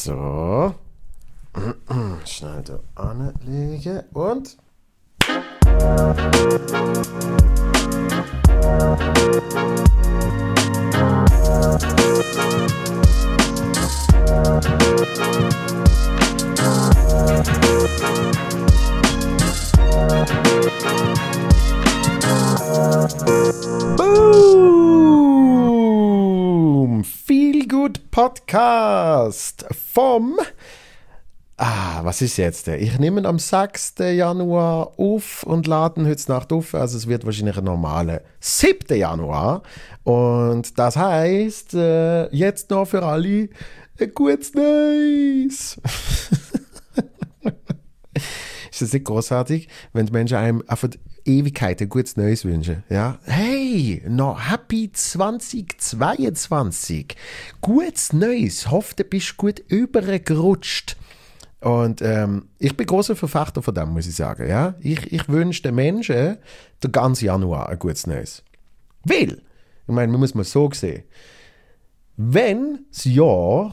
So. Schnell da anlegen und. Boom! Feel Good Podcast vom. Ah, was ist jetzt? Ich nehme am 6. Januar auf und laden heute Nacht auf. Also es wird wahrscheinlich ein normaler 7. Januar. Und das heißt, äh, jetzt noch für alle ein gutes Neues. ist das nicht großartig, wenn die Menschen einem einfach Ewigkeit ein gutes Neues wünschen? Ja? Hey, noch Happy 2022. Gutes Neues. Hoffe, du bist gut übergerutscht. Und ähm, ich bin großer Verfechter von dem, muss ich sagen. Ja? Ich, ich wünsche den Menschen den ganzen Januar ein gutes Neues. Weil, ich meine, man muss mal so sehen, wenn das Jahr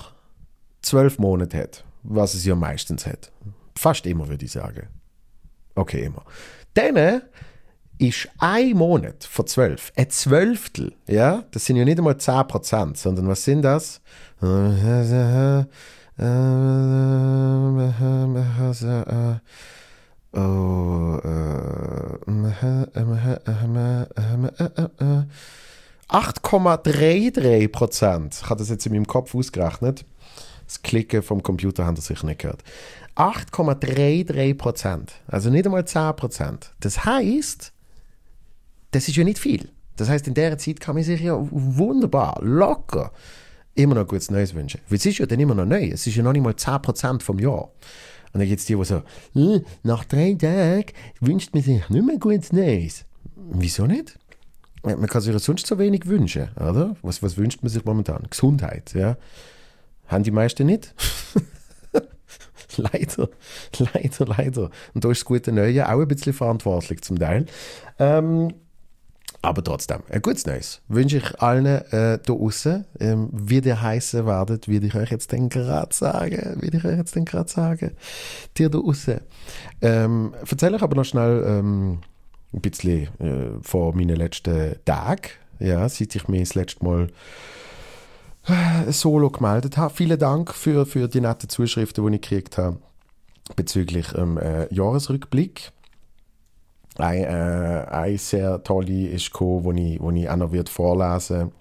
zwölf Monate hat, was es ja meistens hat, fast immer würde ich sagen, okay, immer, dann ist ein Monat von zwölf, ein Zwölftel, ja, das sind ja nicht einmal 10 Prozent, sondern was sind das? Oh, äh, 8,33 Prozent. Habe das jetzt in meinem Kopf ausgerechnet. Das Klicken vom Computer haben Sie sicher nicht gehört. 8,33 Prozent. Also nicht einmal 10 Prozent. Das heißt, das ist ja nicht viel. Das heißt, in der Zeit kann man sich ja wunderbar, locker immer noch gutes Neues wünschen. Weil es ist ja dann immer noch neu. Es ist ja noch nicht mal 10% vom Jahr. Und dann gibt es die, die so, hm, nach drei Tagen wünscht man sich nicht mehr gutes Neues. Wieso nicht? Man kann sich ja sonst so wenig wünschen, oder? Was, was wünscht man sich momentan? Gesundheit, ja. Haben die meisten nicht? leider, leider, leider. Und da ist das gute Neue auch ein bisschen verantwortlich zum Teil. Ähm, aber trotzdem, ein gutes Neues wünsche ich allen äh, da draußen. Ähm, wie der heißen werdet, würde ich euch jetzt gerade sagen. Würde ich euch jetzt gerade sagen. Dir da draußen. Ähm, erzähle ich aber noch schnell ähm, ein bisschen äh, von meinen letzten Tagen. Ja, seit ich mich das letzte Mal äh, solo gemeldet habe. Vielen Dank für, für die netten Zuschriften, die ich gekriegt habe bezüglich ähm, äh, Jahresrückblick. Eine, äh, eine sehr tolle ist gekommen, wo ich, wo ich auch noch wird vorlesen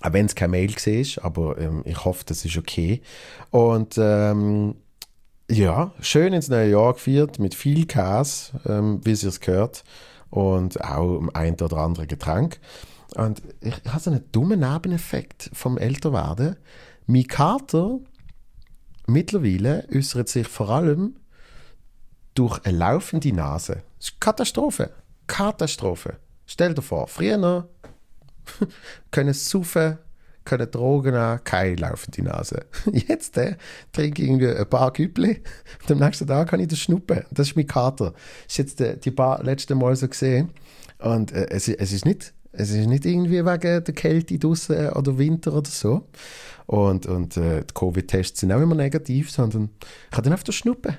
auch wenn es keine Mail war, aber ähm, ich hoffe, das ist okay. Und ähm, ja, schön ins neue Jahr geführt, mit viel Käse, ähm, wie es gehört, und auch ein oder andere Getränk. Und ich, ich habe so einen dummen Nebeneffekt vom Älterwerden. Mein Kater mittlerweile äußert sich vor allem durch eine laufende Nase. Das ist Katastrophe. Katastrophe. Stell dir vor, früher können saufen, können Drogen nehmen, keine laufende Nase. Jetzt äh, trinke ich irgendwie ein paar Küppli und am nächsten Tag kann ich das schnuppen. Das ist mein Kater. Das ist jetzt äh, die paar letzten Mal so gesehen. Und äh, es, es ist nicht es ist nicht irgendwie wegen der Kälte draußen oder Winter oder so. Und, und äh, die Covid-Tests sind auch immer negativ, sondern ich kann dann einfach schnuppen.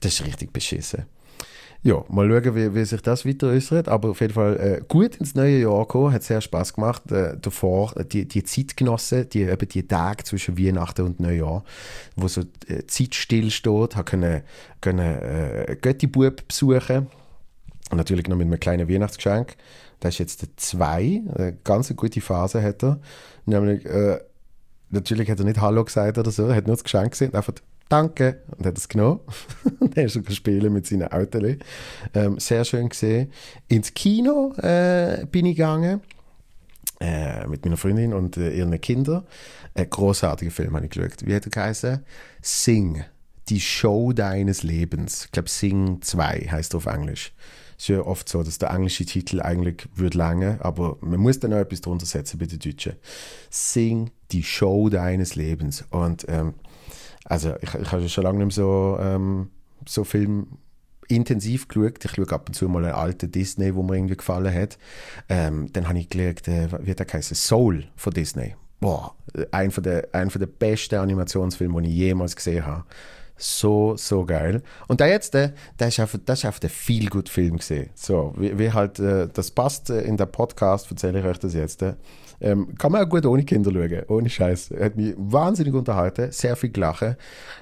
Das ist richtig beschissen. Ja, mal schauen, wie, wie sich das weiter äußert. Aber auf jeden Fall äh, gut ins neue Jahr gekommen, hat sehr Spaß gemacht. Äh, davor, äh, die, die Zeit die, eben die Tage zwischen Weihnachten und Neujahr, wo so äh, Zeit stillsteht, habe können, können äh, Götti-Bub besuchen. Und natürlich noch mit einem kleinen Weihnachtsgeschenk. Das ist jetzt der zwei. Eine ganz gute Phase hat er. Nämlich, äh, natürlich hat er nicht Hallo gesagt oder so, er hat nur das Geschenk gesehen, einfach danke. Und hat es genommen. und dann ist er spielen mit seinen Autos. Ähm, sehr schön gesehen. Ins Kino äh, bin ich gegangen. Äh, mit meiner Freundin und äh, ihren Kindern. Ein großartiger Film habe ich geschaut. Wie hat er geheißen? Sing. Die Show deines Lebens. Ich glaube, Sing 2 heißt er auf Englisch. Ist ja oft so, dass der englische Titel eigentlich würde lange, aber man muss dann auch etwas drunter setzen bei den Deutschen. Sing die Show deines Lebens. Und ähm, also ich, ich habe schon lange nicht mehr so, ähm, so Film intensiv geschaut. Ich schaue ab und zu mal einen alten Disney, wo mir irgendwie gefallen hat. Ähm, dann habe ich geschaut, äh, wie der heißt, Soul von Disney. boah, ein von der, ein von der besten Animationsfilme, die ich jemals gesehen habe. So, so geil. Und der jetzt, der, der ist einfach, das ist einfach der viel gut Film gesehen. So, wie, wie halt, äh, das passt äh, in der Podcast, erzähle ich euch das jetzt. Äh. Ähm, kann man auch gut ohne Kinder schauen, ohne Scheiß. Hat mich wahnsinnig unterhalten, sehr viel gelachen.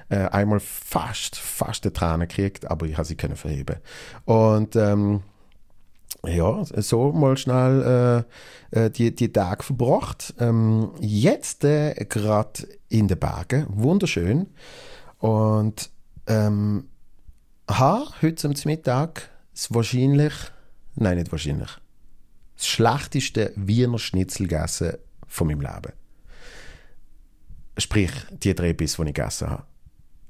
Äh, einmal fast, fast eine Träne gekriegt, aber ich habe sie können verheben. Und ähm, ja, so mal schnell äh, die, die Tage verbracht. Ähm, jetzt äh, gerade in den Bergen, wunderschön. Und ähm, habe heute zum Mittag das wahrscheinlich, nein, nicht wahrscheinlich, das schlechteste Wiener Schnitzel gegessen von meinem Leben. Sprich, die drei Biss, die ich gegessen habe.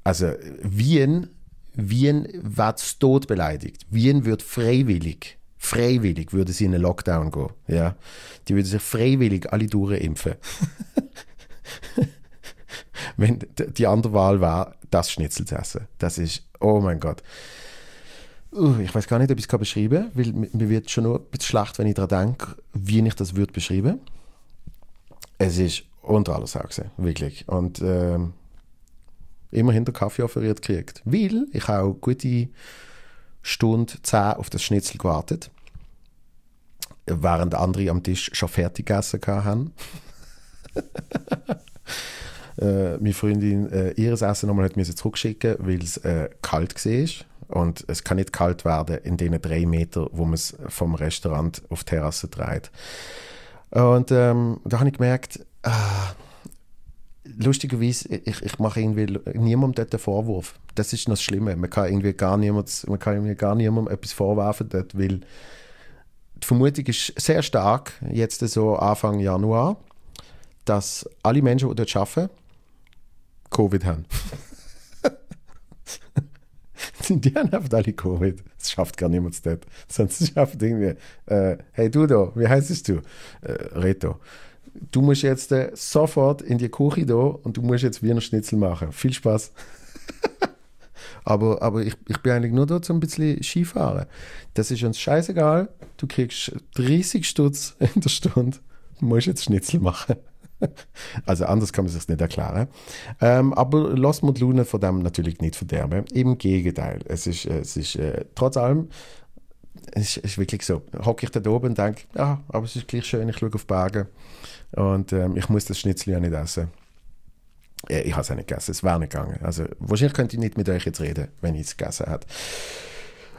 Also, Wien, Wien wird zu Tod beleidigt. Wien wird freiwillig freiwillig würde sie in einen Lockdown gehen. Ja? Die würden sich freiwillig alle durchimpfen. Wenn die andere Wahl war, das Schnitzel zu essen. Das ist, oh mein Gott. Uh, ich weiß gar nicht, ob ich es beschreiben kann, weil mir wird schon nur ein bisschen schlecht, wenn ich daran denke, wie ich das würde beschreiben. Es ist unter alles gewesen, wirklich. Und ähm, immerhin der Kaffee offeriert gekriegt. Weil ich auch gute Stunde 10 auf das Schnitzel gewartet, während andere am Tisch schon fertig gegessen haben. äh, meine Freundin äh, ihr Essen nochmal hat mir zurückschicken, weil es äh, kalt war. Und es kann nicht kalt werden in den drei Metern, wo man es vom Restaurant auf die Terrasse dreht. Und ähm, da habe ich gemerkt, ah, lustigerweise, ich, ich mache irgendwie niemandem dort einen Vorwurf. Das ist noch das Schlimme. Man kann irgendwie gar niemand, man kann irgendwie gar niemandem etwas vorwerfen dort, weil die Vermutung ist sehr stark, jetzt so Anfang Januar, dass alle Menschen, die dort arbeiten, Covid haben. die haben alle Covid. Das schafft gar niemand dort. Sonst schafft irgendwie, äh, hey du da, wie heißt du? Äh, Reto du musst jetzt äh, sofort in die Küche da und du musst jetzt Wiener Schnitzel machen. Viel Spaß. aber aber ich, ich bin eigentlich nur da zum ein bisschen Skifahren. Das ist uns scheißegal. Du kriegst 30 Stutz in der Stunde. Du musst jetzt Schnitzel machen. Also anders kann man sich nicht erklären. Ähm, aber lass mir die Lune von dem natürlich nicht verderben. Im Gegenteil. Es ist, es ist äh, trotz allem es ist, wirklich so. Hocke ich da oben und denke, ja, aber es ist gleich schön, ich schaue auf Berge. Und ähm, ich muss das Schnitzel ja nicht essen. Äh, ich habe es auch nicht gegessen, es wäre nicht gegangen. Also wahrscheinlich könnte ich nicht mit euch jetzt reden, wenn ich es gegessen hätte.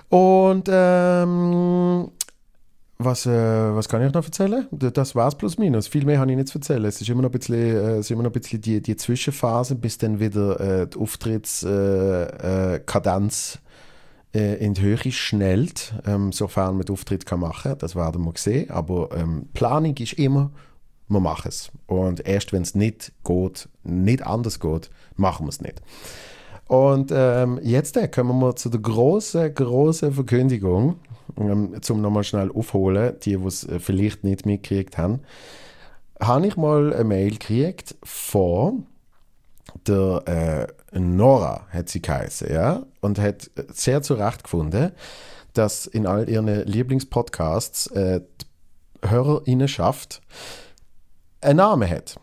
Und ähm, was, äh, was kann ich noch erzählen? Das war es plus minus. Viel mehr habe ich nicht zu erzählen. Es ist immer noch ein bisschen, äh, ist immer noch ein bisschen die, die Zwischenphase, bis dann wieder äh, die Auftrittskadenz äh, äh, in die Höhe schnellt, ähm, sofern man den Auftritt kann machen kann. Das werden wir sehen. Aber ähm, Planung ist immer wir machen es. Und erst wenn es nicht geht, nicht anders geht, machen wir es nicht. Und ähm, jetzt äh, kommen wir zu der großen, großen Verkündigung, ähm, zum nochmal schnell aufholen, die, die es äh, vielleicht nicht mitgekriegt haben. Habe ich mal eine Mail gekriegt von der äh, Nora, hat sie geheißen, ja, und hat sehr zu Recht gefunden, dass in all ihren Lieblingspodcasts äh, die HörerInnen schafft, einen Namen hat.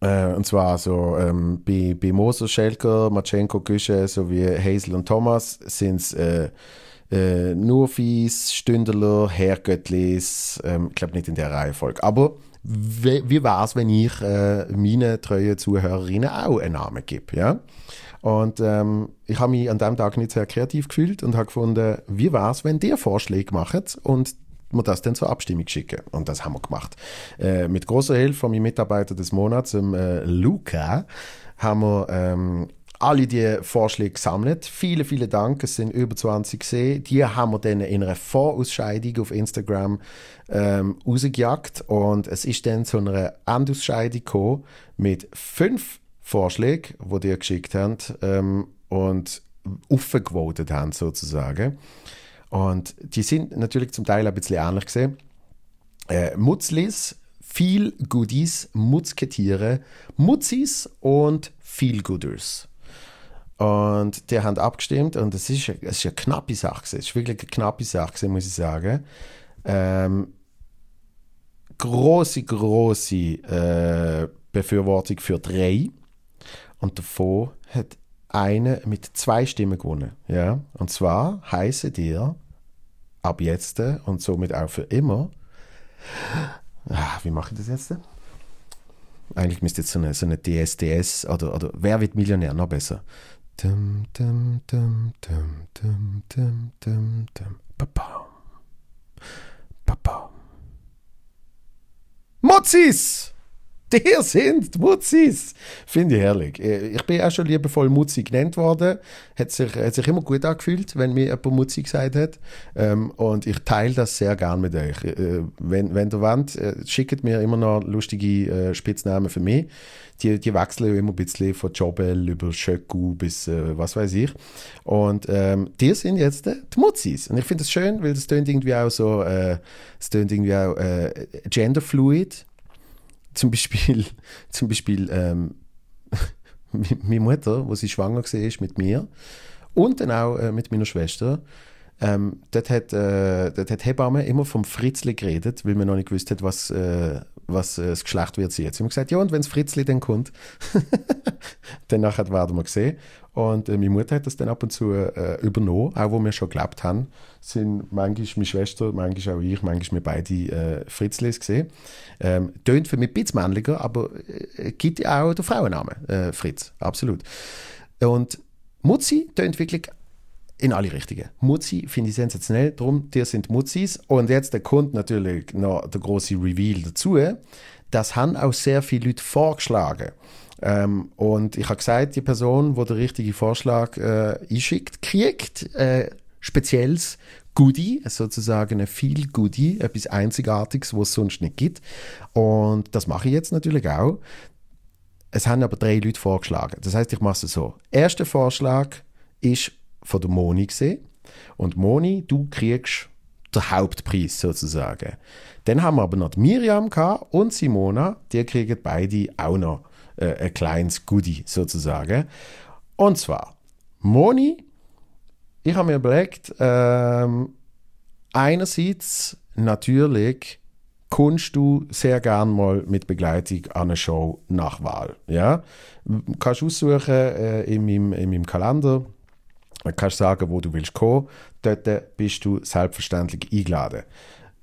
Äh, und zwar so ähm, bei, bei Moser, Schelker, Matschenko, Güsche sowie Hazel und Thomas sind es äh, äh, Nurfis, Stündeler, Herrgöttlis, ähm, ich glaube nicht in der Reihenfolge. Aber wie, wie war es, wenn ich äh, meinen treuen Zuhörerinnen auch einen Namen gebe? Ja? Und ähm, ich habe mich an dem Tag nicht sehr kreativ gefühlt und habe gefunden, wie war es, wenn der Vorschläge macht und wir das dann zur Abstimmung schicken. Und das haben wir gemacht. Äh, mit großer Hilfe von meinem Mitarbeiter des Monats, dem, äh, Luca, haben wir ähm, alle die Vorschläge gesammelt. Viele, viele Dank. Es sind über 20 gesehen. Die haben wir dann in einer Vorausscheidung auf Instagram ähm, rausgejagt. Und es ist dann zu einer Endausscheidung gekommen mit fünf Vorschlägen, die die geschickt haben ähm, und aufgewotet haben, sozusagen. Und die sind natürlich zum Teil ein bisschen ähnlich gesehen. Äh, Mutzlis, viel Goodies, Mutzketiere, Mutzis und viel Gooders. Und die haben abgestimmt und es ist, es ist eine knappe Sache. Es ist wirklich eine knappe Sache, muss ich sagen. Ähm, große, große äh, Befürwortung für drei. Und davon hat eine mit zwei Stimmen gewonnen. Ja? Und zwar heiße dir ab jetzt und somit auch für immer. Ah, wie mache ich das jetzt? Eigentlich müsste jetzt so eine, so eine DSDS oder, oder Wer wird Millionär noch besser? Dum, dum, dum, dum, dum, dum, dum, dum. Papa. Mozzis! Der sind Mutzis. Finde ich herrlich. Äh, ich bin auch schon liebevoll Mutzi genannt worden. Hat sich, hat sich immer gut angefühlt, wenn mir jemand Mutzi gesagt hat. Ähm, und ich teile das sehr gern mit euch. Äh, wenn, wenn ihr wollt, äh, schickt mir immer noch lustige Spitznamen für mich. Die, die wechseln immer ein bisschen von Jobel über Schöcku bis was weiß ich. Und ähm, die sind jetzt die Mutzis. Und ich finde das schön, weil das tönt irgendwie auch so, äh, tönt irgendwie auch äh, genderfluid zum Beispiel, zum Beispiel ähm, meine Mutter, wo sie schwanger war mit mir und dann auch äh, mit meiner Schwester, ähm, dort, hat, äh, dort hat Hebamme immer vom Fritzli geredet, weil man noch nicht gewusst hat, was, äh, was äh, das Geschlecht wird. Sie haben gesagt, ja, und wenn das Fritzli dann kommt, dann werden wir sehen. Und äh, meine Mutter hat das dann ab und zu äh, übernommen, auch wo wir schon gelebt haben, sind manchmal meine Schwester, manchmal auch ich, manchmal wir beide äh, Fritzlis gesehen. Ähm, tönt für mich ein bisschen männlicher, aber äh, gibt ja auch den Frauennamen, äh, Fritz, absolut. Und Mutzi tönt wirklich in alle Richtungen. Mutzi finde ich sensationell, darum, dir sind Mutzis. Und jetzt der kommt natürlich noch der große Reveal dazu. Das haben auch sehr viele Leute vorgeschlagen. Ähm, und ich habe gesagt, die Person, die den richtigen Vorschlag äh, einschickt, kriegt äh, spezielles Goodie, sozusagen ein viel Goodie, etwas Einzigartiges, was es sonst nicht gibt. Und das mache ich jetzt natürlich auch. Es haben aber drei Leute vorgeschlagen. Das heißt, ich mache es so. Erster Vorschlag ist von der Moni gesehen. Und Moni, du kriegst den Hauptpreis sozusagen. Dann haben wir aber noch Miriam und Simona, die kriegen beide auch noch äh, ein kleines Goodie sozusagen. Und zwar, Moni, ich habe mir überlegt, ähm, einerseits natürlich kommst du sehr gern mal mit Begleitung an eine Show nach Wahl. Ja? Kannst aussuchen äh, in, meinem, in meinem Kalender, kannst sagen, wo du willst kommen. Dort bist du selbstverständlich eingeladen.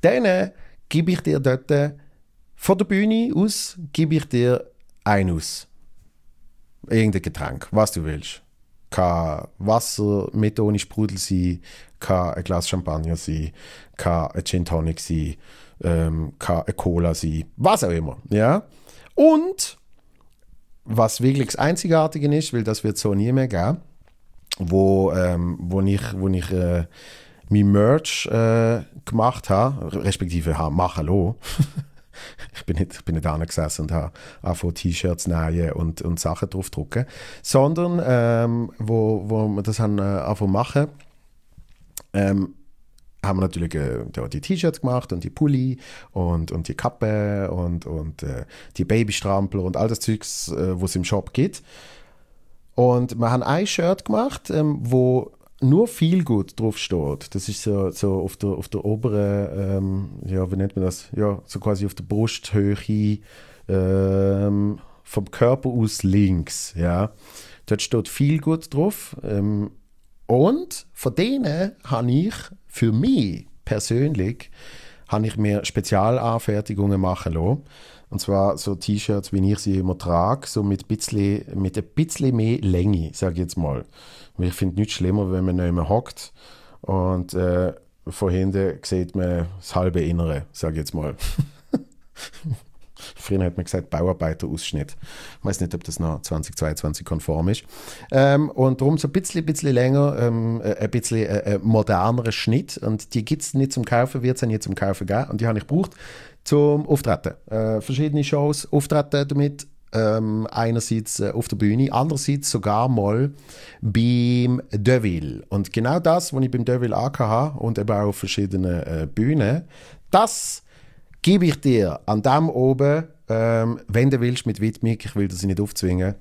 Dann gebe ich dir dort von der Bühne aus, gebe ich dir ein aus. Irgendein Getränk, was du willst. Kann Wasser mit ohne Sprudel sein, kann ein Glas Champagner sein, kann ein Gin Tonic sein, ähm, kann ein Cola sein, was auch immer. Ja? Und was wirklich das Einzigartige ist, weil das wird so nie mehr geben, wo, ähm, wo ich, wo ich äh, mein Merch äh, gemacht habe, respektive habe machen lassen, ich bin nicht, ich bin nicht gesessen und habe angefangen T-Shirts nähen und, und Sachen draufdrucken, sondern ähm, wo, wo wir das haben äh, angefangen machen, ähm, haben wir natürlich äh, die T-Shirts gemacht und die Pulli und, und die Kappe und, und äh, die Babystrampler und all das Zeugs, äh, was es im Shop gibt. Und wir haben ein Shirt gemacht, ähm, wo nur viel gut drauf steht. Das ist so, so auf, der, auf der oberen, ähm, ja, wie nennt man das? Ja, so quasi auf der Brusthöhe ähm, vom Körper aus links. Ja. Dort steht viel gut drauf. Ähm, und von denen habe ich für mich persönlich habe ich mir Spezialanfertigungen machen lassen. Und zwar so T-Shirts, wie ich sie immer trage, so mit, bisschen, mit ein bisschen mehr Länge, sage ich jetzt mal. Ich finde nichts schlimmer, wenn man nicht mehr hockt und äh, von hinten sieht man das halbe Innere, sage ich jetzt mal. Früher hat man gesagt Bauarbeiterausschnitt. Ich weiß nicht, ob das noch 2022 konform ist. Ähm, und darum so ein bisschen, bisschen länger, ähm, äh, ein bisschen äh, äh modernerer Schnitt. Und die gibt es nicht zum Kaufen, wird es nicht zum Kaufen geben. Und die habe ich gebraucht zum Auftreten. Äh, verschiedene Shows auftreten damit. Ähm, einerseits äh, auf der Bühne, andererseits sogar mal beim Deville. Und genau das, was ich beim Deville habe und eben auch auf verschiedenen äh, Bühnen, das gebe ich dir an dem oben, ähm, wenn du willst, mit Widmung. Ich will das nicht aufzwingen.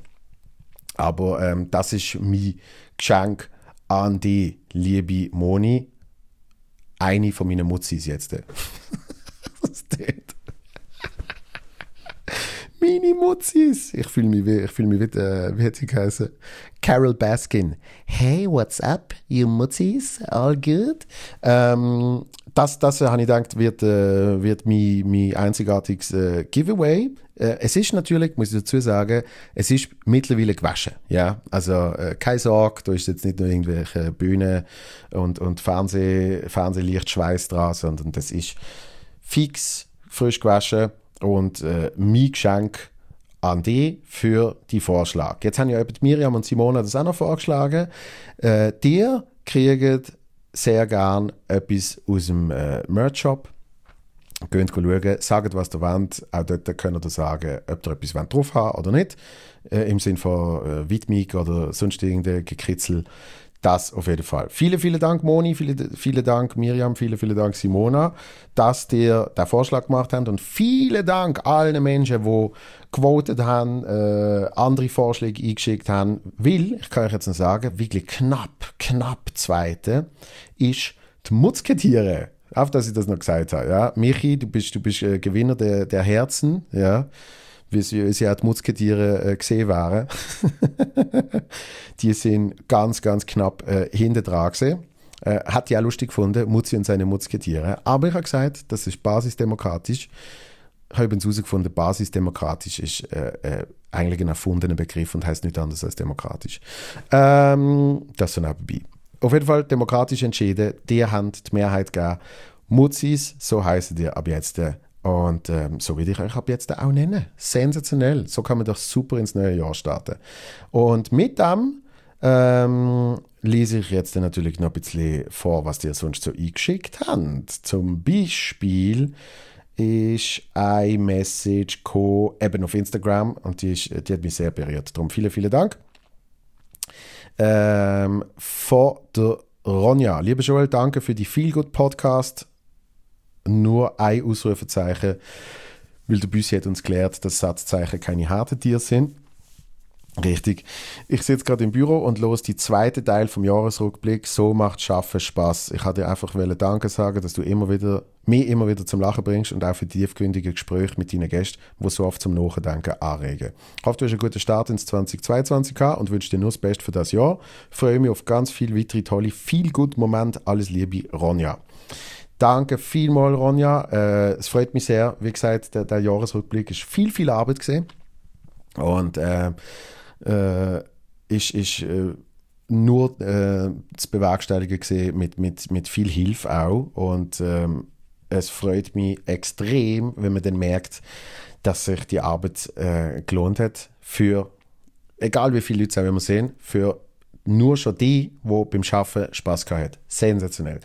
Aber ähm, das ist mein Geschenk an die liebe Moni. Eine von meinen Mutzis jetzt. das Meine Mutzis. Ich fühle mich wie, ich fühle mich wie, äh, wie hat sie geheißen? Carol Baskin. Hey, what's up, you Mutzis? All good? Ähm, das, das äh, habe ich gedacht, wird, äh, wird mein, mein einzigartiges äh, Giveaway. Äh, es ist natürlich, muss ich dazu sagen, es ist mittlerweile gewaschen. Ja? Also äh, keine Sorge, da ist jetzt nicht nur irgendwelche Bühnen und, und Fernseh, Fernsehlichtschweiß dran, sondern das ist fix, frisch gewaschen und äh, mein Geschenk an für die Vorschlag. Jetzt haben ja Miriam und Simona das auch noch vorgeschlagen. Äh, dir kriegt sehr gern etwas aus dem äh, Merch-Shop. Geht schauen, sagt, was ihr wollt. Auch dort könnt ihr sagen, ob ihr etwas drauf haben oder nicht. Äh, Im Sinne von äh, Widmung oder sonst irgendein Gekritzel. Das auf jeden Fall. Vielen, vielen Dank, Moni, vielen, vielen Dank, Miriam, vielen, vielen Dank, Simona, dass ihr den Vorschlag gemacht habt und vielen Dank allen Menschen, die gewotet haben, äh, andere Vorschläge eingeschickt haben, weil, ich kann euch jetzt noch sagen, wirklich knapp, knapp Zweite ist die Mutzketiere. Auf, dass ich das noch gesagt habe. Ja. Michi, du bist, du bist äh, Gewinner der, der Herzen, ja wie sie, die Musketiere äh, gesehen waren. die sind ganz, ganz knapp äh, hinter dran gesehen. Äh, hat auch lustig gefunden, Mutzi und seine Musketiere. Aber ich habe gesagt, das ist basisdemokratisch. Ich habe übrigens herausgefunden, basisdemokratisch ist äh, äh, eigentlich ein erfundener Begriff und heißt nichts anderes als demokratisch. Ähm, das so nebenbei. Auf jeden Fall demokratisch entschieden, die haben die Mehrheit gegeben. Mutzis, so heißen die ab jetzt äh, und ähm, so würde ich euch ab jetzt auch nennen. Sensationell. So kann man doch super ins neue Jahr starten. Und mit dem ähm, lese ich jetzt natürlich noch ein bisschen vor, was ihr sonst so eingeschickt habt. Zum Beispiel ist eine Message gekommen, eben auf Instagram und die, ist, die hat mich sehr berührt. Darum vielen, vielen Dank. Ähm, von der Ronja. Lieber Joel, danke für die Feel Good Podcast nur ein Ausrufezeichen, weil der Büssi hat uns gelehrt, dass Satzzeichen keine harten Tiere sind. Richtig. Ich sitze gerade im Büro und los die zweite Teil vom Jahresrückblick. So macht Schaffen Spaß. Ich hatte einfach Danke sagen, dass du immer wieder, mich immer wieder zum Lachen bringst und auch für die tiefgründige Gespräche mit deinen Gästen, die so oft zum Nachdenken anregen. Ich hoffe, du hast einen guten Start ins 2022 gehabt und wünsche dir nur das Beste für das Jahr. Ich freue mich auf ganz viele weitere tolle, viel gut Moment. Alles Liebe, Ronja. Danke vielmals, Ronja. Äh, es freut mich sehr. Wie gesagt, der, der Jahresrückblick ist viel, viel Arbeit gesehen. Und äh, äh, ist, ist äh, nur äh, zu bewerkstelligen gesehen mit, mit, mit viel Hilfe auch. Und ähm, es freut mich extrem, wenn man dann merkt, dass sich die Arbeit äh, gelohnt hat für, egal wie viele Leute wir sehen, für nur schon die, die beim Schaffen Spaß gehabt haben. Sensationell.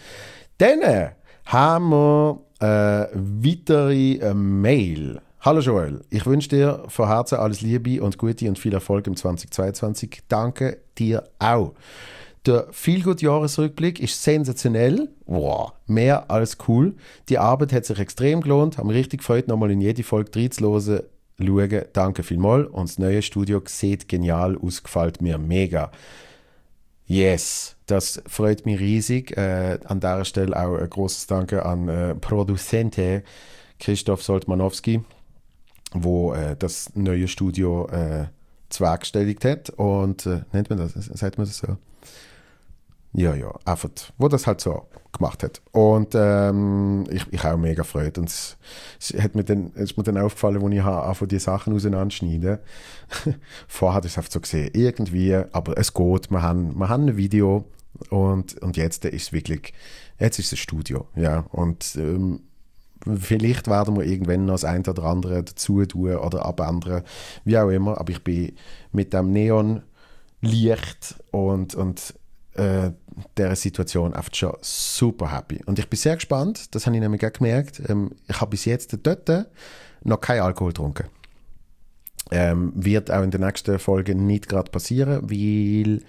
Dann haben wir äh, weitere Mail. Hallo Joel, ich wünsche dir von Herzen alles Liebe und Gute und viel Erfolg im 2022. Danke dir auch. Der Feelgood-Jahresrückblick ist sensationell. Wow, mehr als cool. Die Arbeit hat sich extrem gelohnt. Haben richtig gefreut, nochmal in jede Folge reinzuhören. Schauen. Danke vielmals. Und das neue Studio sieht genial aus, gefällt mir mega. Yes, das freut mich riesig. Äh, an der Stelle auch ein großes Danke an äh, Produzente Christoph Soltmanowski, wo äh, das neue Studio äh, zwergstelligt hat. Und äh, nennt man das, sagt man das so? Ja, ja, einfach, wo das halt so gemacht hat. Und ähm, ich, ich auch mega freut. Und es, es, hat mir dann, es ist mir dann aufgefallen, als ich einfach die Sachen auseinanderschneiden Vorher hatte ich es einfach so gesehen, irgendwie, aber es geht, wir haben, wir haben ein Video und, und jetzt ist es wirklich, jetzt ist es ein Studio, ja. Und ähm, vielleicht werden wir irgendwann noch das eine oder andere dazu tun oder abändern, wie auch immer. Aber ich bin mit dem Neon Licht und, und äh, dieser Situation einfach schon super happy. Und ich bin sehr gespannt, das habe ich nämlich auch gemerkt, ähm, ich habe bis jetzt dort noch kein Alkohol getrunken. Ähm, wird auch in der nächsten Folge nicht gerade passieren, weil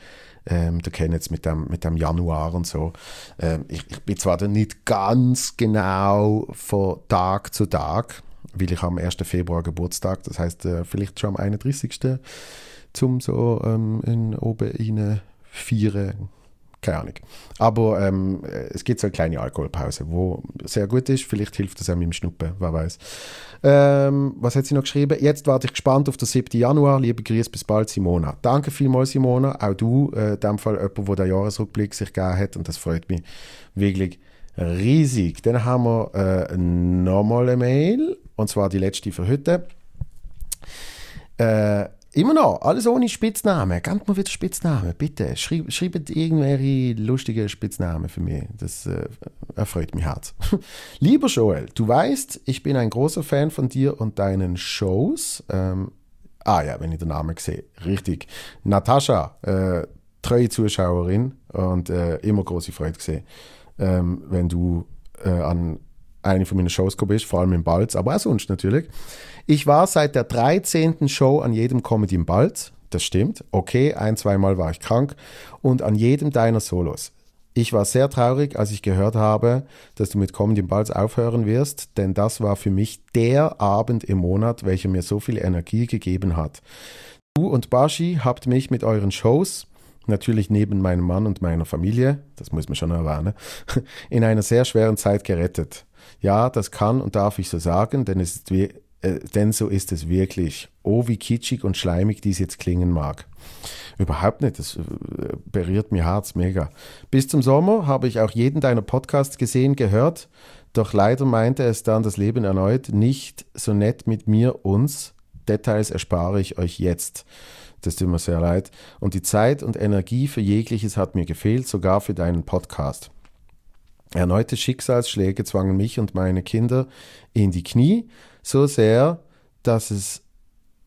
ähm, du kennst jetzt mit dem, mit dem Januar und so. Ähm, ich, ich bin zwar dann nicht ganz genau von Tag zu Tag, weil ich am 1. Februar Geburtstag, das heißt äh, vielleicht schon am 31. zum so ähm, in oben rein feiern keine Ahnung. Aber ähm, es gibt so eine kleine Alkoholpause, wo sehr gut ist. Vielleicht hilft das auch mit dem Schnuppen, wer weiß. Ähm, was hat sie noch geschrieben? Jetzt warte ich gespannt auf den 7. Januar. Liebe Grüße, bis bald, Simona. Danke vielmals, Simona. Auch du, äh, in dem Fall jemand, der den Jahresrückblick sich gegeben hat und das freut mich wirklich riesig. Dann haben wir äh, nochmal eine Mail und zwar die letzte für heute. Äh, Immer noch, alles ohne Spitznamen. Gebt mir wieder Spitznamen, bitte. Schreib, schreibt irgendwelche lustigen Spitznamen für mich. Das äh, erfreut mich hart. Lieber Joel, du weißt, ich bin ein großer Fan von dir und deinen Shows. Ähm, ah ja, wenn ich den Namen sehe. Richtig. Natascha, äh, treue Zuschauerin und äh, immer große Freude gesehen, ähm, wenn du äh, an eine von meinen Shows gekommen bist, vor allem im Balz, aber auch sonst natürlich. Ich war seit der 13. Show an jedem Comedy im Balz, das stimmt. Okay, ein, zweimal war ich krank und an jedem deiner Solos. Ich war sehr traurig, als ich gehört habe, dass du mit Comedy im Balz aufhören wirst, denn das war für mich der Abend im Monat, welcher mir so viel Energie gegeben hat. Du und Bashi habt mich mit euren Shows, natürlich neben meinem Mann und meiner Familie, das muss man schon erwähnen, in einer sehr schweren Zeit gerettet. Ja, das kann und darf ich so sagen, denn, es ist äh, denn so ist es wirklich. Oh, wie kitschig und schleimig dies jetzt klingen mag. Überhaupt nicht, das äh, berührt mir Herz mega. Bis zum Sommer habe ich auch jeden deiner Podcasts gesehen, gehört, doch leider meinte es dann das Leben erneut nicht so nett mit mir, uns. Details erspare ich euch jetzt. Das tut mir sehr leid. Und die Zeit und Energie für jegliches hat mir gefehlt, sogar für deinen Podcast. Erneute Schicksalsschläge zwangen mich und meine Kinder in die Knie, so sehr, dass es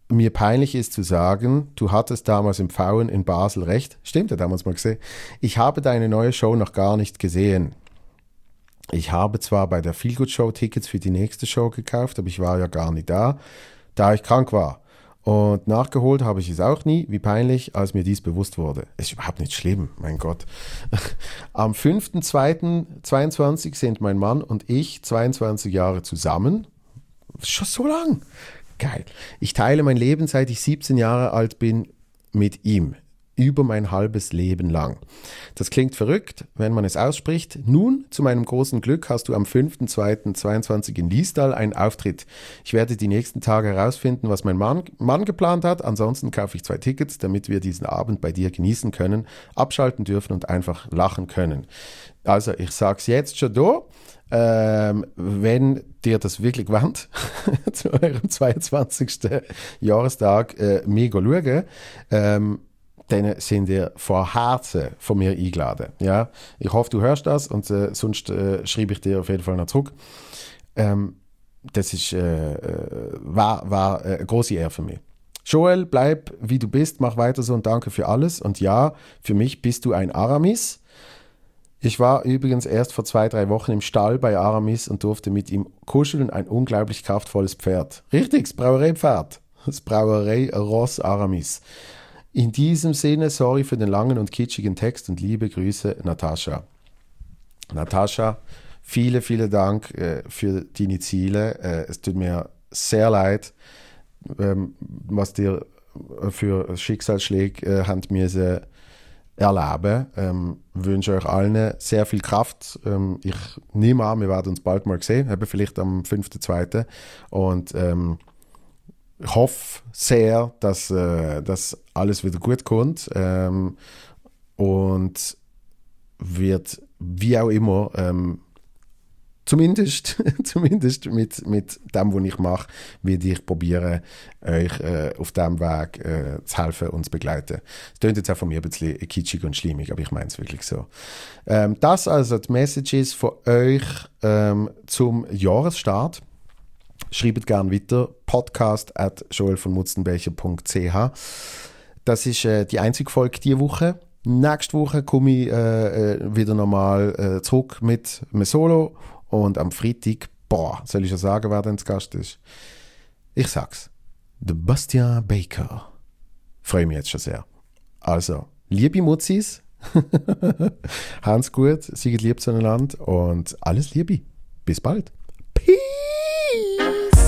mir peinlich ist zu sagen, du hattest damals im Pfauen in Basel recht. Stimmt, ja damals mal gesehen. Ich habe deine neue Show noch gar nicht gesehen. Ich habe zwar bei der Feelgood Show Tickets für die nächste Show gekauft, aber ich war ja gar nicht da, da ich krank war. Und nachgeholt habe ich es auch nie. Wie peinlich, als mir dies bewusst wurde. Ist überhaupt nicht schlimm, mein Gott. Am 5.2.22 sind mein Mann und ich 22 Jahre zusammen. Schon so lang. Geil. Ich teile mein Leben, seit ich 17 Jahre alt bin, mit ihm über mein halbes Leben lang. Das klingt verrückt, wenn man es ausspricht. Nun, zu meinem großen Glück hast du am 5.2.22 in Liestal einen Auftritt. Ich werde die nächsten Tage herausfinden, was mein Mann, Mann geplant hat. Ansonsten kaufe ich zwei Tickets, damit wir diesen Abend bei dir genießen können, abschalten dürfen und einfach lachen können. Also, ich sag's jetzt schon da. Ähm, wenn dir das wirklich wandt, zu eurem 22. Jahrestag äh, mega schauen, ähm, dann sind ihr von Herzen von mir eingeladen. Ja? Ich hoffe, du hörst das und äh, sonst äh, schreibe ich dir auf jeden Fall noch zurück. Ähm, das ist, äh, äh war, war äh, eine große Ehre für mich. Joel, bleib wie du bist, mach weiter so und danke für alles. Und ja, für mich bist du ein Aramis. Ich war übrigens erst vor zwei, drei Wochen im Stall bei Aramis und durfte mit ihm kuscheln, ein unglaublich kraftvolles Pferd. Richtig, das Brauereipferd. Das Brauerei Ross Aramis. In diesem Sinne, sorry für den langen und kitschigen Text und liebe Grüße, Natascha. Natascha, viele, vielen Dank äh, für deine Ziele. Äh, es tut mir sehr leid, ähm, was dir für Schicksalsschläge äh, haben müssen erleben. Ähm, wünsche euch allen sehr viel Kraft. Ähm, ich nehme an, wir werden uns bald mal sehen, vielleicht am 5.2. Und ähm, hoffe sehr, dass, äh, dass alles wieder gut kommt ähm, und wird wie auch immer ähm, zumindest, zumindest mit, mit dem, was ich mache, werde ich probieren, euch äh, auf diesem Weg äh, zu helfen und zu begleiten. Das klingt jetzt auch von mir ein bisschen kitschig und schlimmig, aber ich meine es wirklich so. Ähm, das also die Messages von euch ähm, zum Jahresstart. Schreibt gerne weiter. Podcast at joelvonmutzenbecher.ch. Das ist äh, die einzige Folge diese Woche. Nächste Woche komme ich äh, äh, wieder nochmal äh, zurück mit einem Solo. Und am Freitag, boah, soll ich schon sagen, wer denn zu Gast ist? Ich sag's. The Bastian Baker. Freue mich jetzt schon sehr. Also, liebe Mutzis, Hans gut, seid lieb zueinander und alles Liebe. Bis bald.